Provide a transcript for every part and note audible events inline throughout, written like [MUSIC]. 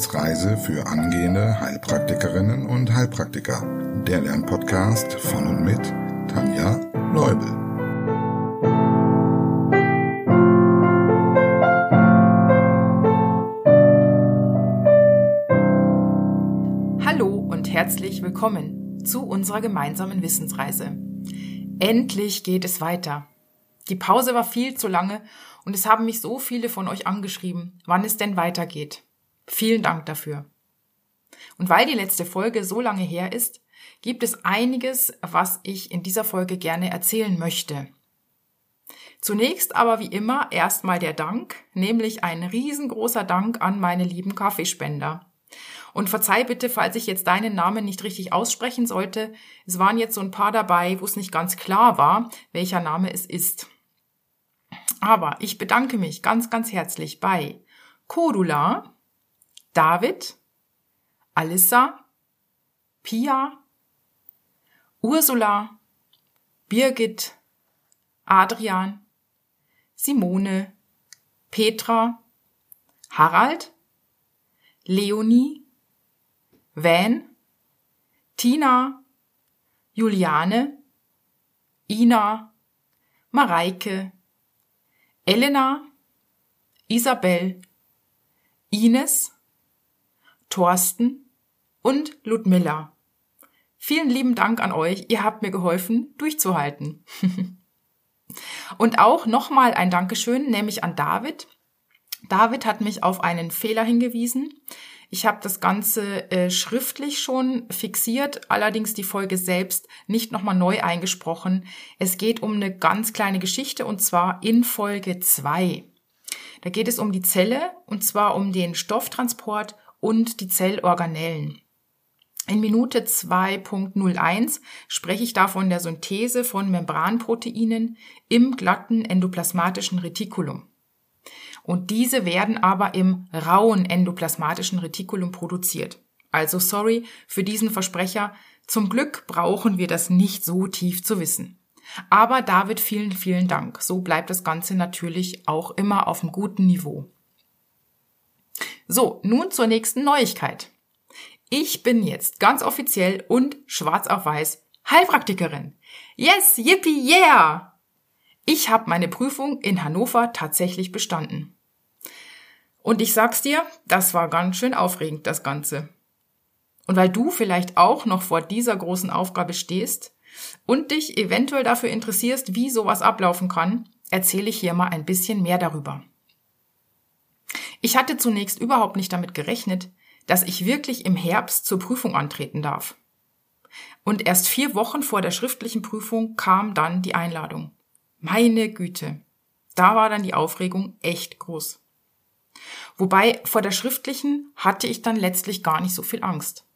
Wissensreise für angehende Heilpraktikerinnen und Heilpraktiker. Der Lernpodcast von und mit Tanja Leubel. Hallo und herzlich willkommen zu unserer gemeinsamen Wissensreise. Endlich geht es weiter. Die Pause war viel zu lange und es haben mich so viele von euch angeschrieben, wann es denn weitergeht. Vielen Dank dafür. Und weil die letzte Folge so lange her ist, gibt es einiges, was ich in dieser Folge gerne erzählen möchte. Zunächst aber wie immer erstmal der Dank, nämlich ein riesengroßer Dank an meine lieben Kaffeespender. Und verzeih bitte, falls ich jetzt deinen Namen nicht richtig aussprechen sollte. Es waren jetzt so ein paar dabei, wo es nicht ganz klar war, welcher Name es ist. Aber ich bedanke mich ganz, ganz herzlich bei Cordula, David, Alissa, Pia, Ursula, Birgit, Adrian, Simone, Petra, Harald, Leonie, Van, Tina, Juliane, Ina, Mareike, Elena, Isabel, Ines, Thorsten und Ludmilla. Vielen lieben Dank an euch. Ihr habt mir geholfen, durchzuhalten. [LAUGHS] und auch nochmal ein Dankeschön, nämlich an David. David hat mich auf einen Fehler hingewiesen. Ich habe das Ganze äh, schriftlich schon fixiert, allerdings die Folge selbst nicht nochmal neu eingesprochen. Es geht um eine ganz kleine Geschichte und zwar in Folge 2. Da geht es um die Zelle und zwar um den Stofftransport und die Zellorganellen. In Minute 2.01 spreche ich da von der Synthese von Membranproteinen im glatten endoplasmatischen Retikulum. Und diese werden aber im rauen endoplasmatischen Retikulum produziert. Also sorry für diesen Versprecher. Zum Glück brauchen wir das nicht so tief zu wissen. Aber David, vielen, vielen Dank. So bleibt das Ganze natürlich auch immer auf einem guten Niveau. So, nun zur nächsten Neuigkeit. Ich bin jetzt ganz offiziell und schwarz auf weiß Heilpraktikerin. Yes, yippie, yeah! Ich habe meine Prüfung in Hannover tatsächlich bestanden. Und ich sag's dir, das war ganz schön aufregend, das Ganze. Und weil du vielleicht auch noch vor dieser großen Aufgabe stehst und dich eventuell dafür interessierst, wie sowas ablaufen kann, erzähle ich hier mal ein bisschen mehr darüber. Ich hatte zunächst überhaupt nicht damit gerechnet, dass ich wirklich im Herbst zur Prüfung antreten darf. Und erst vier Wochen vor der schriftlichen Prüfung kam dann die Einladung. Meine Güte. Da war dann die Aufregung echt groß. Wobei vor der schriftlichen hatte ich dann letztlich gar nicht so viel Angst.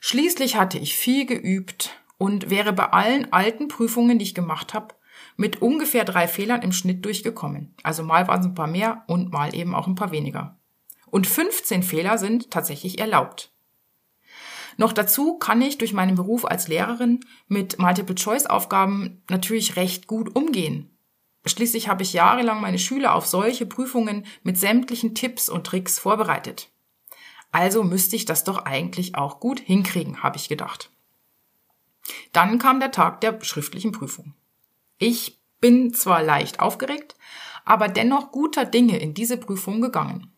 Schließlich hatte ich viel geübt und wäre bei allen alten Prüfungen, die ich gemacht habe, mit ungefähr drei Fehlern im Schnitt durchgekommen. Also mal waren es ein paar mehr und mal eben auch ein paar weniger. Und 15 Fehler sind tatsächlich erlaubt. Noch dazu kann ich durch meinen Beruf als Lehrerin mit Multiple-Choice-Aufgaben natürlich recht gut umgehen. Schließlich habe ich jahrelang meine Schüler auf solche Prüfungen mit sämtlichen Tipps und Tricks vorbereitet. Also müsste ich das doch eigentlich auch gut hinkriegen, habe ich gedacht. Dann kam der Tag der schriftlichen Prüfung. Ich bin zwar leicht aufgeregt, aber dennoch guter Dinge in diese Prüfung gegangen.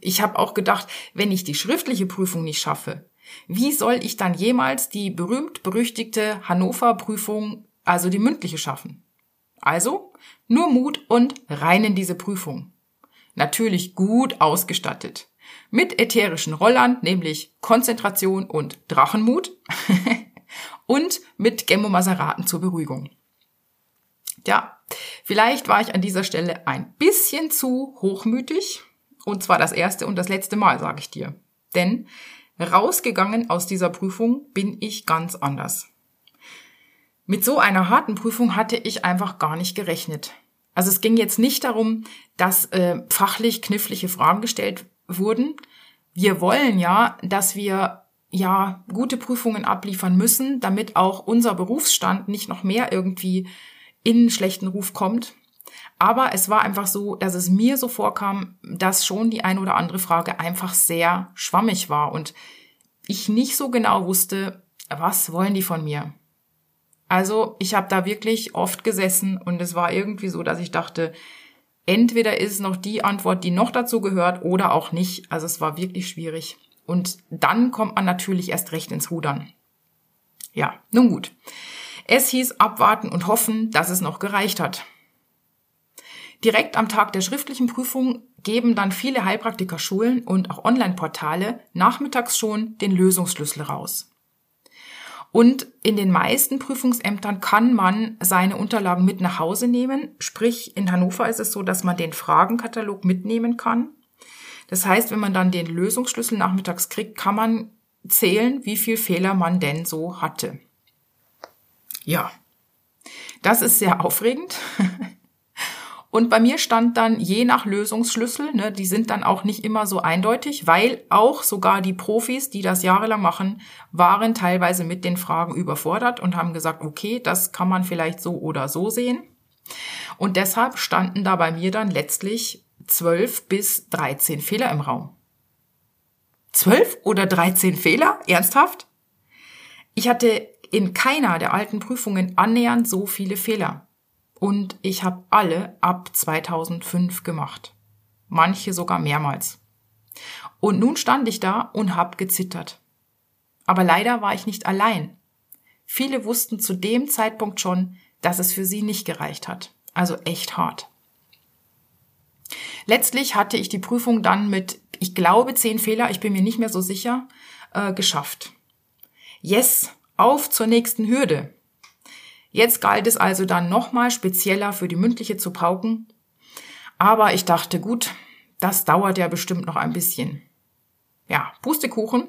Ich habe auch gedacht, wenn ich die schriftliche Prüfung nicht schaffe, wie soll ich dann jemals die berühmt-berüchtigte Hannover-Prüfung, also die mündliche, schaffen? Also, nur Mut und rein in diese Prüfung. Natürlich gut ausgestattet. Mit ätherischen Rollern, nämlich Konzentration und Drachenmut. [LAUGHS] und mit Gemmomaseraten zur Beruhigung. Ja, vielleicht war ich an dieser Stelle ein bisschen zu hochmütig. Und zwar das erste und das letzte Mal, sage ich dir. Denn Rausgegangen aus dieser Prüfung bin ich ganz anders. Mit so einer harten Prüfung hatte ich einfach gar nicht gerechnet. Also es ging jetzt nicht darum, dass äh, fachlich knifflige Fragen gestellt wurden. Wir wollen ja, dass wir ja gute Prüfungen abliefern müssen, damit auch unser Berufsstand nicht noch mehr irgendwie in schlechten Ruf kommt. Aber es war einfach so, dass es mir so vorkam, dass schon die eine oder andere Frage einfach sehr schwammig war und ich nicht so genau wusste, was wollen die von mir. Also ich habe da wirklich oft gesessen und es war irgendwie so, dass ich dachte, entweder ist noch die Antwort, die noch dazu gehört oder auch nicht. Also es war wirklich schwierig. Und dann kommt man natürlich erst recht ins Rudern. Ja, nun gut. Es hieß abwarten und hoffen, dass es noch gereicht hat. Direkt am Tag der schriftlichen Prüfung geben dann viele Heilpraktikerschulen und auch Online-Portale nachmittags schon den Lösungsschlüssel raus. Und in den meisten Prüfungsämtern kann man seine Unterlagen mit nach Hause nehmen. Sprich, in Hannover ist es so, dass man den Fragenkatalog mitnehmen kann. Das heißt, wenn man dann den Lösungsschlüssel nachmittags kriegt, kann man zählen, wie viel Fehler man denn so hatte. Ja, das ist sehr aufregend. Und bei mir stand dann je nach Lösungsschlüssel, ne, die sind dann auch nicht immer so eindeutig, weil auch sogar die Profis, die das jahrelang machen, waren teilweise mit den Fragen überfordert und haben gesagt, okay, das kann man vielleicht so oder so sehen. Und deshalb standen da bei mir dann letztlich zwölf bis dreizehn Fehler im Raum. Zwölf oder dreizehn Fehler? Ernsthaft? Ich hatte in keiner der alten Prüfungen annähernd so viele Fehler und ich habe alle ab 2005 gemacht. Manche sogar mehrmals. Und nun stand ich da und hab gezittert. Aber leider war ich nicht allein. Viele wussten zu dem Zeitpunkt schon, dass es für sie nicht gereicht hat. Also echt hart. Letztlich hatte ich die Prüfung dann mit, ich glaube, zehn Fehler, ich bin mir nicht mehr so sicher, äh, geschafft. Yes, auf zur nächsten Hürde. Jetzt galt es also dann nochmal spezieller für die mündliche zu pauken. Aber ich dachte, gut, das dauert ja bestimmt noch ein bisschen. Ja, Pustekuchen.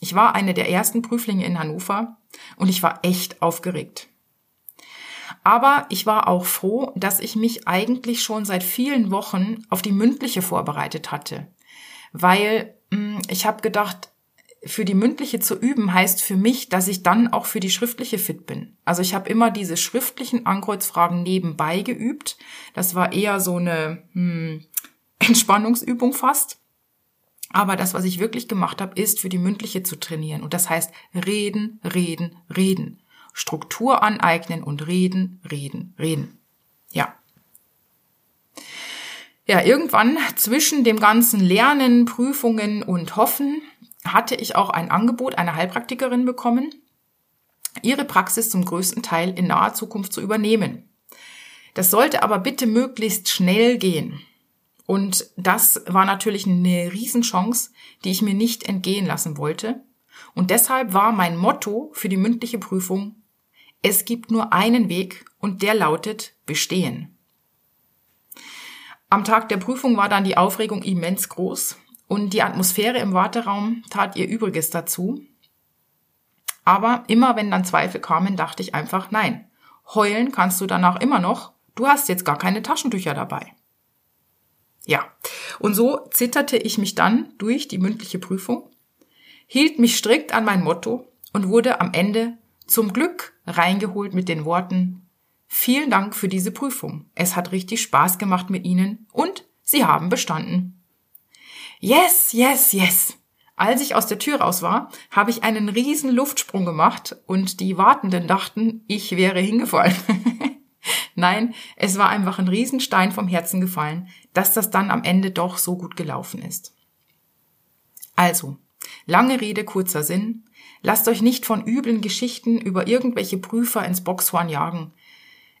Ich war eine der ersten Prüflinge in Hannover und ich war echt aufgeregt. Aber ich war auch froh, dass ich mich eigentlich schon seit vielen Wochen auf die mündliche vorbereitet hatte. Weil mh, hm, ich habe gedacht, für die mündliche zu üben heißt für mich, dass ich dann auch für die schriftliche fit bin. Also ich habe immer diese schriftlichen Ankreuzfragen nebenbei geübt. Das war eher so eine hm, [LAUGHS] Entspannungsübung fast. Aber das, was ich wirklich gemacht habe, ist für die mündliche zu trainieren. Und das heißt reden, reden, reden. Struktur aneignen und reden, reden, reden. Ja. Ja, irgendwann zwischen dem ganzen Lernen, Prüfungen und Hoffen hatte ich auch ein Angebot einer Heilpraktikerin bekommen, ihre Praxis zum größten Teil in naher Zukunft zu übernehmen. Das sollte aber bitte möglichst schnell gehen. Und das war natürlich eine Riesenchance, die ich mir nicht entgehen lassen wollte. Und deshalb war mein Motto für die mündliche Prüfung, es gibt nur einen Weg und der lautet bestehen. Am Tag der Prüfung war dann die Aufregung immens groß. Und die Atmosphäre im Warteraum tat ihr Übriges dazu. Aber immer wenn dann Zweifel kamen, dachte ich einfach, nein, heulen kannst du danach immer noch, du hast jetzt gar keine Taschentücher dabei. Ja, und so zitterte ich mich dann durch die mündliche Prüfung, hielt mich strikt an mein Motto und wurde am Ende zum Glück reingeholt mit den Worten Vielen Dank für diese Prüfung. Es hat richtig Spaß gemacht mit Ihnen und Sie haben bestanden. Yes, yes, yes. Als ich aus der Tür raus war, habe ich einen riesen Luftsprung gemacht und die Wartenden dachten, ich wäre hingefallen. [LAUGHS] Nein, es war einfach ein Riesenstein vom Herzen gefallen, dass das dann am Ende doch so gut gelaufen ist. Also, lange Rede, kurzer Sinn. Lasst euch nicht von üblen Geschichten über irgendwelche Prüfer ins Boxhorn jagen.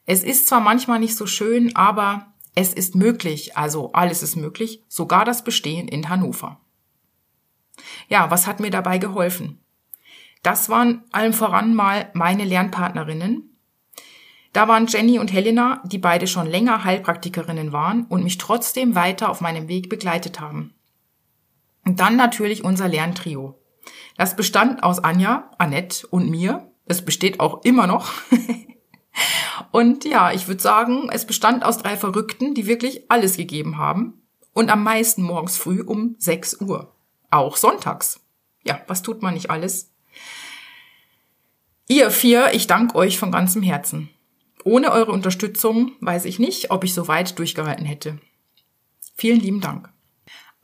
Es ist zwar manchmal nicht so schön, aber es ist möglich, also alles ist möglich, sogar das Bestehen in Hannover. Ja, was hat mir dabei geholfen? Das waren allem voran mal meine Lernpartnerinnen. Da waren Jenny und Helena, die beide schon länger Heilpraktikerinnen waren und mich trotzdem weiter auf meinem Weg begleitet haben. Und dann natürlich unser Lerntrio. Das bestand aus Anja, Annette und mir. Es besteht auch immer noch. [LAUGHS] Und ja, ich würde sagen, es bestand aus drei Verrückten, die wirklich alles gegeben haben. Und am meisten morgens früh um 6 Uhr. Auch sonntags. Ja, was tut man nicht alles? Ihr vier, ich danke euch von ganzem Herzen. ohne eure Unterstützung weiß ich nicht, ob ich so weit durchgehalten hätte. Vielen lieben Dank.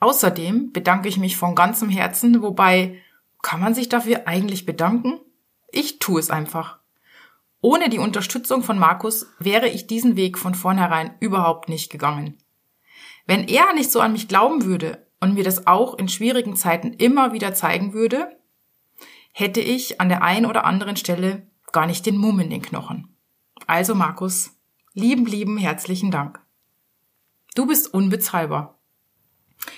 Außerdem bedanke ich mich von ganzem Herzen, wobei kann man sich dafür eigentlich bedanken? Ich tue es einfach. Ohne die Unterstützung von Markus wäre ich diesen Weg von vornherein überhaupt nicht gegangen. Wenn er nicht so an mich glauben würde und mir das auch in schwierigen Zeiten immer wieder zeigen würde, hätte ich an der einen oder anderen Stelle gar nicht den Mumm in den Knochen. Also Markus, lieben, lieben herzlichen Dank. Du bist unbezahlbar.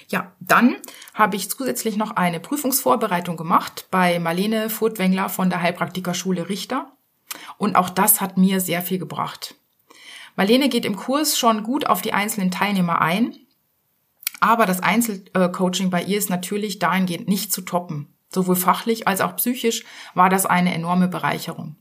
Ja, dann habe ich zusätzlich noch eine Prüfungsvorbereitung gemacht bei Marlene Furtwängler von der Heilpraktikerschule Richter. Und auch das hat mir sehr viel gebracht. Marlene geht im Kurs schon gut auf die einzelnen Teilnehmer ein, aber das Einzelcoaching bei ihr ist natürlich dahingehend nicht zu toppen. Sowohl fachlich als auch psychisch war das eine enorme Bereicherung.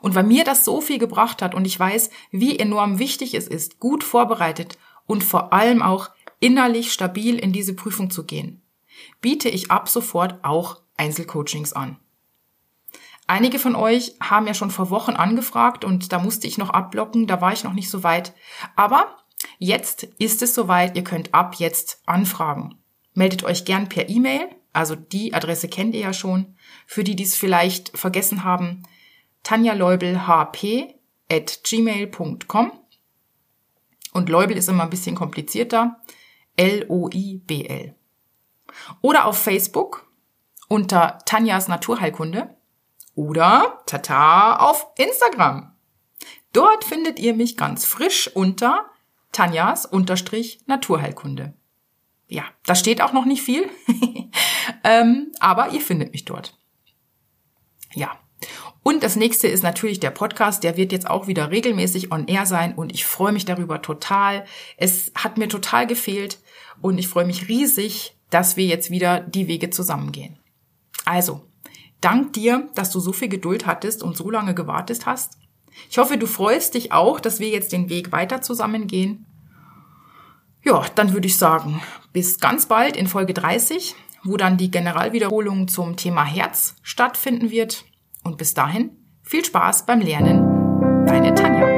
Und weil mir das so viel gebracht hat und ich weiß, wie enorm wichtig es ist, gut vorbereitet und vor allem auch innerlich stabil in diese Prüfung zu gehen, biete ich ab sofort auch Einzelcoachings an. Einige von euch haben ja schon vor Wochen angefragt und da musste ich noch abblocken, da war ich noch nicht so weit. Aber jetzt ist es soweit, ihr könnt ab jetzt anfragen. Meldet euch gern per E-Mail, also die Adresse kennt ihr ja schon. Für die, die es vielleicht vergessen haben, tanjaleubelhp at gmail.com. Und Leubel ist immer ein bisschen komplizierter. L-O-I-B-L. Oder auf Facebook unter Tanjas Naturheilkunde oder Tata auf Instagram. Dort findet ihr mich ganz frisch unter Tanjas Naturheilkunde. Ja, da steht auch noch nicht viel, [LAUGHS] ähm, aber ihr findet mich dort. Ja. Und das nächste ist natürlich der Podcast. Der wird jetzt auch wieder regelmäßig on air sein und ich freue mich darüber total. Es hat mir total gefehlt und ich freue mich riesig, dass wir jetzt wieder die Wege zusammengehen. Also, Dank dir, dass du so viel Geduld hattest und so lange gewartet hast. Ich hoffe, du freust dich auch, dass wir jetzt den Weg weiter zusammengehen. Ja, dann würde ich sagen, bis ganz bald in Folge 30, wo dann die Generalwiederholung zum Thema Herz stattfinden wird. Und bis dahin viel Spaß beim Lernen. Deine Tanja.